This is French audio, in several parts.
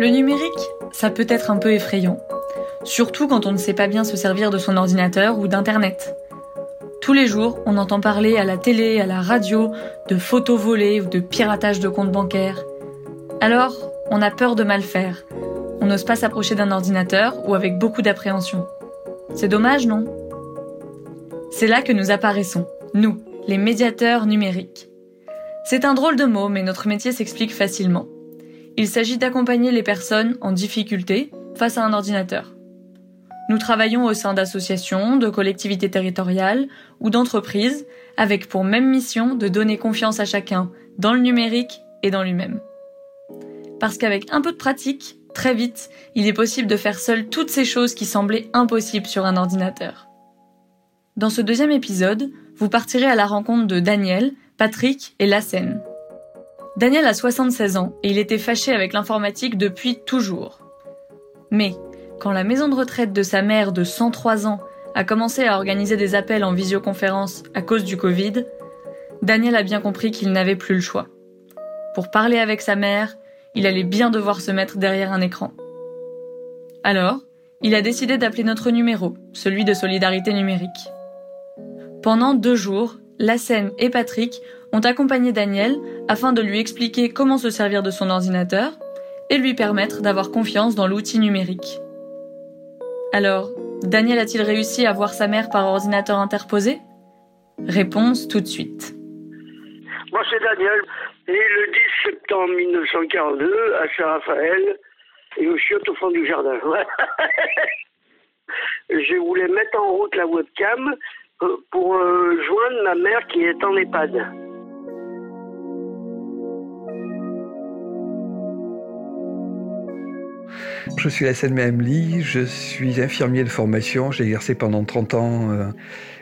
Le numérique, ça peut être un peu effrayant, surtout quand on ne sait pas bien se servir de son ordinateur ou d'Internet. Tous les jours, on entend parler à la télé, à la radio, de photos volées ou de piratage de comptes bancaires. Alors, on a peur de mal faire. On n'ose pas s'approcher d'un ordinateur ou avec beaucoup d'appréhension. C'est dommage, non? C'est là que nous apparaissons, nous, les médiateurs numériques. C'est un drôle de mot, mais notre métier s'explique facilement. Il s'agit d'accompagner les personnes en difficulté face à un ordinateur. Nous travaillons au sein d'associations, de collectivités territoriales ou d'entreprises avec pour même mission de donner confiance à chacun dans le numérique et dans lui-même. Parce qu'avec un peu de pratique, très vite, il est possible de faire seul toutes ces choses qui semblaient impossibles sur un ordinateur. Dans ce deuxième épisode, vous partirez à la rencontre de Daniel, Patrick et Lassen. Daniel a 76 ans et il était fâché avec l'informatique depuis toujours. Mais quand la maison de retraite de sa mère de 103 ans a commencé à organiser des appels en visioconférence à cause du Covid, Daniel a bien compris qu'il n'avait plus le choix. Pour parler avec sa mère, il allait bien devoir se mettre derrière un écran. Alors, il a décidé d'appeler notre numéro, celui de Solidarité numérique. Pendant deux jours, Lassen et Patrick ont accompagné Daniel afin de lui expliquer comment se servir de son ordinateur et lui permettre d'avoir confiance dans l'outil numérique. Alors, Daniel a-t-il réussi à voir sa mère par ordinateur interposé? Réponse tout de suite. Moi, c'est Daniel, né le 10 septembre 1942 à Saint-Raphaël et au chiottes au fond du jardin. Je voulais mettre en route la webcam euh, pour euh, joindre ma mère qui est en EHPAD. Je suis Hassan Mehamli, je suis infirmier de formation, j'ai exercé pendant 30 ans euh,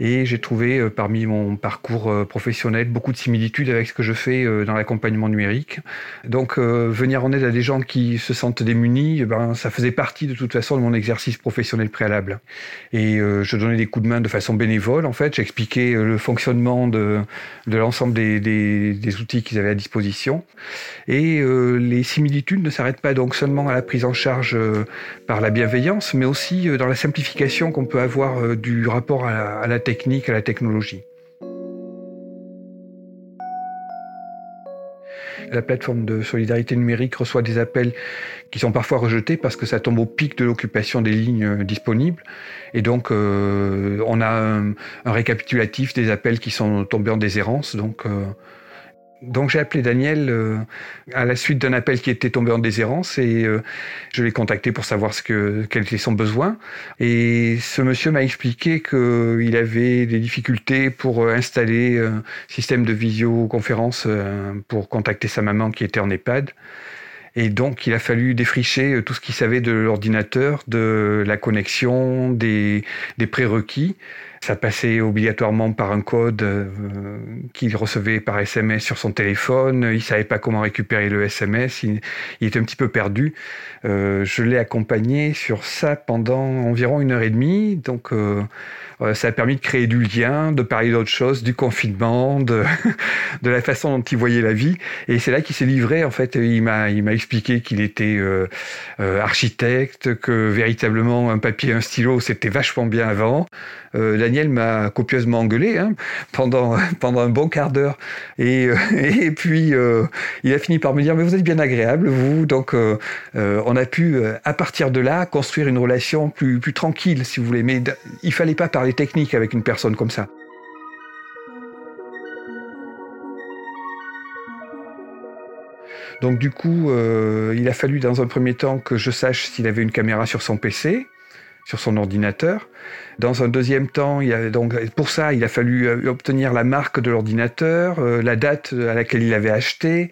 et j'ai trouvé euh, parmi mon parcours euh, professionnel beaucoup de similitudes avec ce que je fais euh, dans l'accompagnement numérique. Donc venir en aide à des gens qui se sentent démunis, eh ben, ça faisait partie de toute façon de mon exercice professionnel préalable. Et je donnais des coups de main de façon bénévole en fait, j'expliquais le fonctionnement de, l'ensemble des, outils qu'ils avaient à disposition. Et les similitudes ne s'arrêtent pas donc seulement à la prise en charge par la bienveillance, mais aussi dans la simplification qu'on peut avoir du rapport à la, à la technique, à la technologie. La plateforme de solidarité numérique reçoit des appels qui sont parfois rejetés parce que ça tombe au pic de l'occupation des lignes disponibles. Et donc, euh, on a un, récapitulatif des appels qui sont tombés en déshérence. Euh, donc j'ai appelé Daniel euh, à la suite d'un appel qui était tombé en déshérence et euh, je l'ai contacté pour savoir ce que, quel était son besoin. Et ce monsieur m'a expliqué qu'il avait des difficultés pour installer un système de visioconférence euh, pour contacter sa maman qui était en EHPAD. Et donc, il a fallu défricher tout ce qu'il savait de l'ordinateur, de la connexion, des, des prérequis. Ça passait obligatoirement par un code euh, qu'il recevait par SMS sur son téléphone. Il savait pas comment récupérer le SMS. Il, était un petit peu perdu. Euh, je l'ai accompagné sur ça pendant environ une heure et demie. Donc, euh, ça a permis de créer du lien, de parler d'autres choses, du confinement, de, la façon dont il voyait la vie. Et c'est là qu'il s'est livré. En fait, il m'a expliqué qu'il était architecte, que véritablement un papier, et un stylo, c'était vachement bien avant. Daniel m'a copieusement engueulé hein, pendant, un bon quart d'heure. Et, euh, puis, euh, il a fini par me dire, mais vous êtes bien agréable, vous. Donc, euh, on a pu, à partir de là, construire une relation plus, plus tranquille, si vous voulez. Mais il fallait pas parler technique avec une personne comme ça. Donc du coup, il a fallu dans un premier temps que je sache s'il avait une caméra sur son PC sur son ordinateur. Dans un deuxième temps, il donc pour ça, il a fallu euh, obtenir la marque de l'ordinateur, euh, la date à laquelle il avait acheté,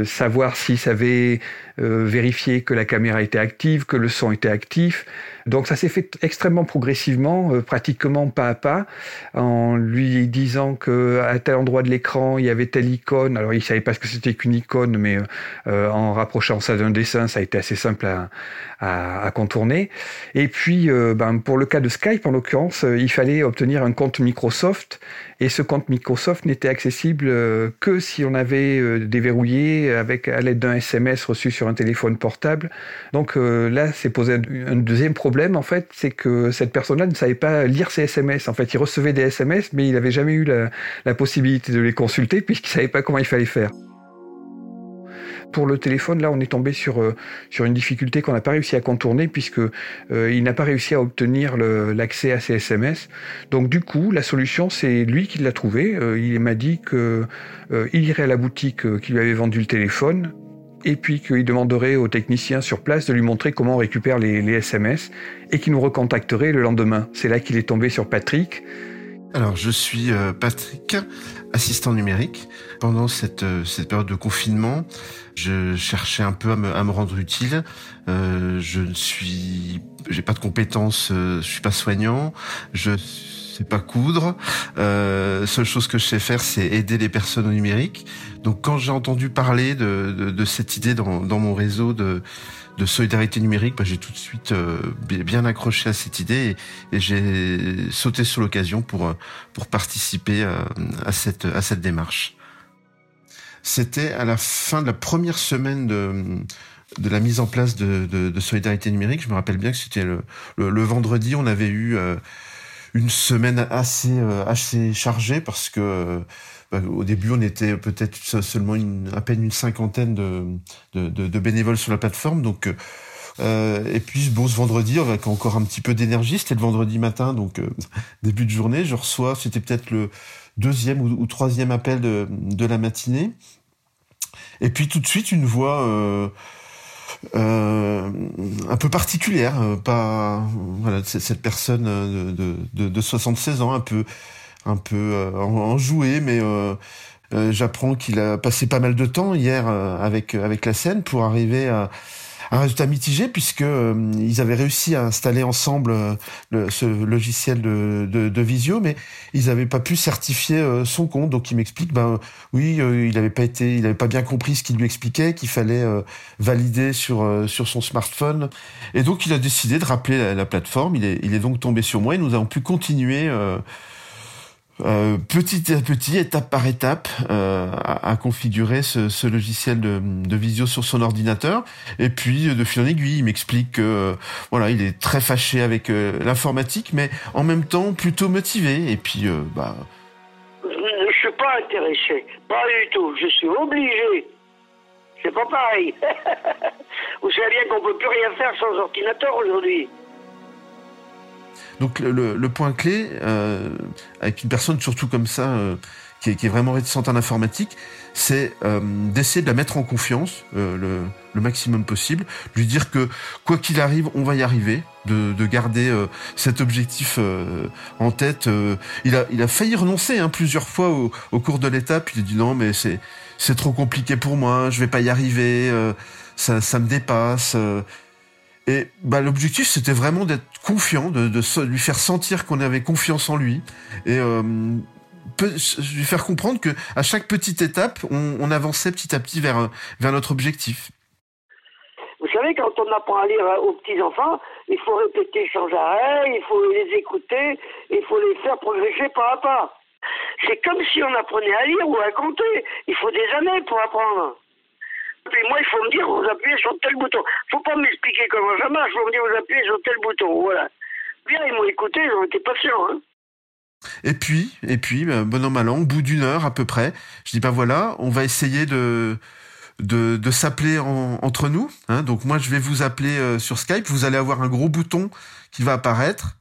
euh, savoir s'il savait vérifier que la caméra était active, que le son était actif. Donc ça s'est fait extrêmement progressivement, pratiquement pas à pas, en lui disant que à tel endroit de l'écran il y avait telle icône. Alors il savait pas ce que c'était qu'une icône, mais en rapprochant ça d'un dessin, ça a été assez simple à, à, contourner. Et puis ben, pour le cas de Skype, en l'occurrence, euh, il fallait obtenir un compte Microsoft et ce compte Microsoft n'était accessible euh, que si on avait euh, déverrouillé avec à l'aide d'un SMS reçu sur un téléphone portable. Donc là, c'est posé un, deuxième problème en fait, c'est que cette personne-là ne savait pas lire ses SMS. En fait, il recevait des SMS, mais il n'avait jamais eu la, possibilité de les consulter puisqu'il savait pas comment il fallait faire. Pour le téléphone, là, on est tombé sur, euh, sur une difficulté qu'on n'a pas réussi à contourner puisque euh, il n'a pas réussi à obtenir l'accès à ses SMS. Donc du coup, la solution, c'est lui qui l'a trouvé. Euh, il m'a dit que il irait à la boutique qui lui avait vendu le téléphone et puis qu'il demanderait aux techniciens sur place de lui montrer comment on récupère les, SMS et qu'il nous recontacterait le lendemain. C'est là qu'il est tombé sur Patrick. Alors, je suis Patrick, assistant numérique. Pendant cette, cette période de confinement, je cherchais un peu à me, à me rendre utile. Euh, je ne suis, j'ai pas de compétences, euh, je suis pas soignant, je sais pas coudre. Euh, seule chose que je sais faire, c'est aider les personnes au numérique. Donc quand j'ai entendu parler de, de, de, cette idée dans, dans mon réseau de, de solidarité numérique, bah, j'ai tout de suite euh, bien accroché à cette idée et, et j'ai sauté sur l'occasion pour pour participer à, à cette à cette démarche. C'était à la fin de la première semaine de, de la mise en place de, de, de solidarité numérique. Je me rappelle bien que c'était le, le, vendredi. On avait eu euh, une semaine assez euh, assez chargée parce que bah, au début on était peut-être seulement une, à peine une cinquantaine de, de, de, bénévoles sur la plateforme. Donc euh, et puis bon ce vendredi avec encore un petit peu d'énergie, c'était le vendredi matin, donc euh, début de journée, je reçois, c'était peut-être le deuxième ou, troisième appel de, de, la matinée. Et puis tout de suite une voix euh, euh, un peu particulière, euh, pas voilà cette personne de, de, de, 76 ans, un peu un peu enjouée, mais j'apprends qu'il a passé pas mal de temps hier avec la scène pour arriver à un résultat mitigé puisque euh, ils avaient réussi à installer ensemble euh, le, ce logiciel de, de, de, Visio, mais ils n'avaient pas pu certifier euh, son compte. Donc il m'explique, ben oui, il n'avait pas été, il avait pas bien compris ce qu'il lui expliquait, qu'il fallait valider sur sur son smartphone, et donc il a décidé de rappeler la, la plateforme. Il est il est donc tombé sur moi et nous avons pu continuer. Euh, petit à petit, étape par étape, euh, à, configurer ce, logiciel de, visio sur son ordinateur. Et puis, de fil en aiguille, il m'explique que euh, voilà, il est très fâché avec euh, l'informatique, mais en même temps plutôt motivé. Et puis, bah. Je suis pas intéressé, pas du tout. Je suis obligé. C'est pas pareil. Vous savez bien qu'on peut plus rien faire sans ordinateur aujourd'hui. Donc le, le point clé, euh, avec une personne surtout comme ça, euh, qui, est, qui, est, vraiment réticente en informatique, c'est euh, d'essayer de la mettre en confiance euh, le, le, maximum possible, lui dire que quoi qu'il arrive, on va y arriver, de, de garder euh, cet objectif en tête. il, a, il a failli renoncer hein, plusieurs fois au, au cours de l'étape, il a dit non mais c'est c'est trop compliqué pour moi, je vais pas y arriver, ça, ça me dépasse. Et bah, l'objectif, c'était vraiment d'être confiant, de, lui faire sentir qu'on avait confiance en lui et euh, lui faire comprendre que à chaque petite étape, on, on, avançait petit à petit vers, vers notre objectif. Vous savez, quand on apprend à lire aux petits enfants, il faut répéter sans arrêt, il faut les écouter, il faut les faire progresser pas à pas. C'est comme si on apprenait à lire ou à compter. Il faut des années pour apprendre. Et moi, il faut me dire, vous appuyez sur tel bouton. faut pas m'expliquer comment ça marche, il faut me dire, vous appuyez sur tel bouton. Voilà. Bien, ils m'ont écouté, ils été patients. Hein. Et puis, et puis, ben, bon an, mal an, au bout d'une heure à peu près, je dis, ben voilà, on va essayer de, de, de s'appeler entre nous. Hein. Donc moi, je vais vous appeler euh, sur Skype. Vous allez avoir un gros bouton qui va apparaître.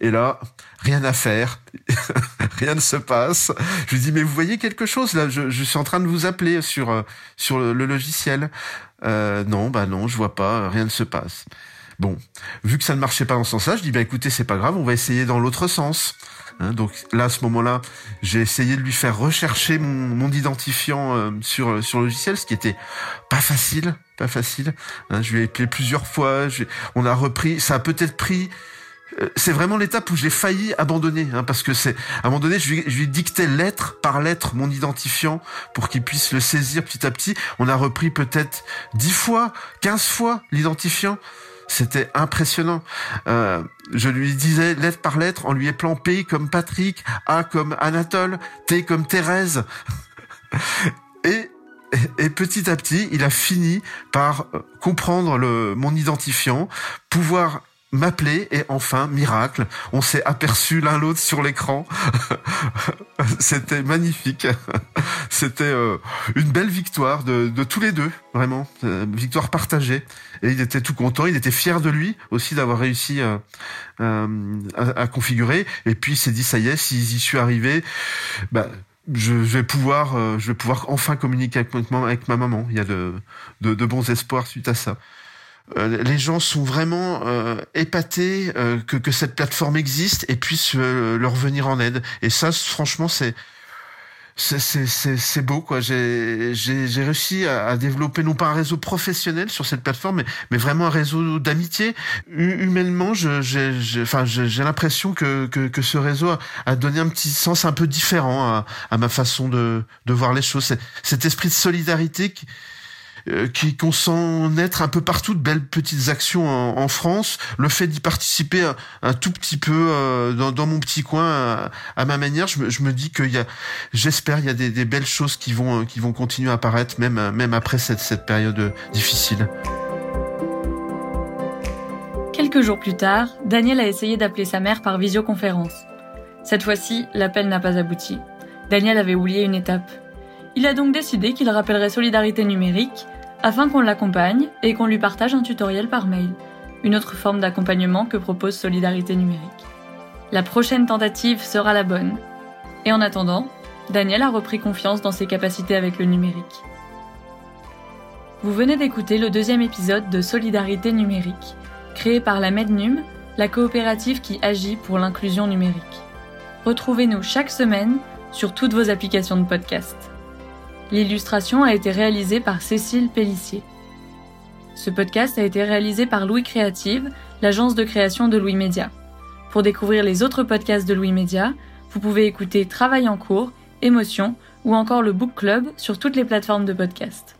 Et là, rien à faire, rien ne se passe. Je lui dis mais vous voyez quelque chose là? Je, je suis en train de vous appeler sur euh, sur le, logiciel. Euh, non, bah non, je vois pas, rien ne se passe. Bon, vu que ça ne marchait pas dans ce sens-là, je dis bah écoutez c'est pas grave, on va essayer dans l'autre sens. Hein, donc là, à ce moment-là, j'ai essayé de lui faire rechercher mon, mon identifiant euh, sur sur le logiciel, ce qui était pas facile, pas facile. Hein, je lui ai appelé plusieurs fois. On a repris. Ça a peut-être pris euh, c'est vraiment l'étape où j'ai failli abandonner, hein, parce que c'est à un moment donné, je lui, je lui dictais lettre par lettre mon identifiant pour qu'il puisse le saisir petit à petit. On a repris peut-être dix fois, quinze fois l'identifiant. C'était impressionnant. Euh, je lui disais lettre par lettre en lui appelant P comme Patrick, A comme Anatole, T comme Thérèse. et, et, Et petit à petit, il a fini par euh, comprendre le, mon identifiant, pouvoir m'appeler et enfin, miracle, on s'est aperçu l'un l'autre sur l'écran. C'était magnifique. C'était euh, une belle victoire de, de, tous les deux, vraiment. Euh, victoire partagée. Et il était tout content, il était fier de lui aussi d'avoir réussi euh, à, à, configurer. Et puis il s'est dit, ça y est, si j'y suis arrivé, bah, je vais pouvoir, je vais pouvoir enfin communiquer avec, avec ma maman. Il y a de, de, de bons espoirs suite à ça. Euh, les gens sont vraiment euh, épatés euh, que, que, cette plateforme existe et puisse leur venir en aide. Et ça, franchement, c'est c'est beau quoi. J'ai réussi à, à, développer non pas un réseau professionnel sur cette plateforme, mais, mais vraiment un réseau d'amitié. Humainement, j'ai enfin j'ai l'impression que, que, que ce réseau a, a, donné un petit sens un peu différent à, à ma façon de de voir les choses. Cet esprit de solidarité qui, euh, qui qu'on sent naître un peu partout de belles petites actions en, France. Le fait d'y participer un, tout petit peu euh, dans, dans, mon petit coin à, ma manière, je me, je me dis qu'il y a, j'espère, il y a des, des, belles choses qui vont qui vont continuer à apparaître même même après cette, cette période difficile. Quelques jours plus tard, Daniel a essayé d'appeler sa mère par visioconférence. Cette fois-ci, l'appel n'a pas abouti. Daniel avait oublié une étape. Il a donc décidé qu'il rappellerait Solidarité numérique afin qu'on l'accompagne et qu'on lui partage un tutoriel par mail, une autre forme d'accompagnement que propose Solidarité numérique. La prochaine tentative sera la bonne. Et en attendant, Daniel a repris confiance dans ses capacités avec le numérique. Vous venez d'écouter le deuxième épisode de Solidarité numérique, créé par la Mednum, la coopérative qui agit pour l'inclusion numérique. Retrouvez-nous chaque semaine sur toutes vos applications de podcast. L'illustration a été réalisée par Cécile Pellissier. Ce podcast a été réalisé par Louis Créative, l'agence de création de Louis Média. Pour découvrir les autres podcasts de Louis Média, vous pouvez écouter Travail en cours, Émotion ou encore le Book Club sur toutes les plateformes de podcast.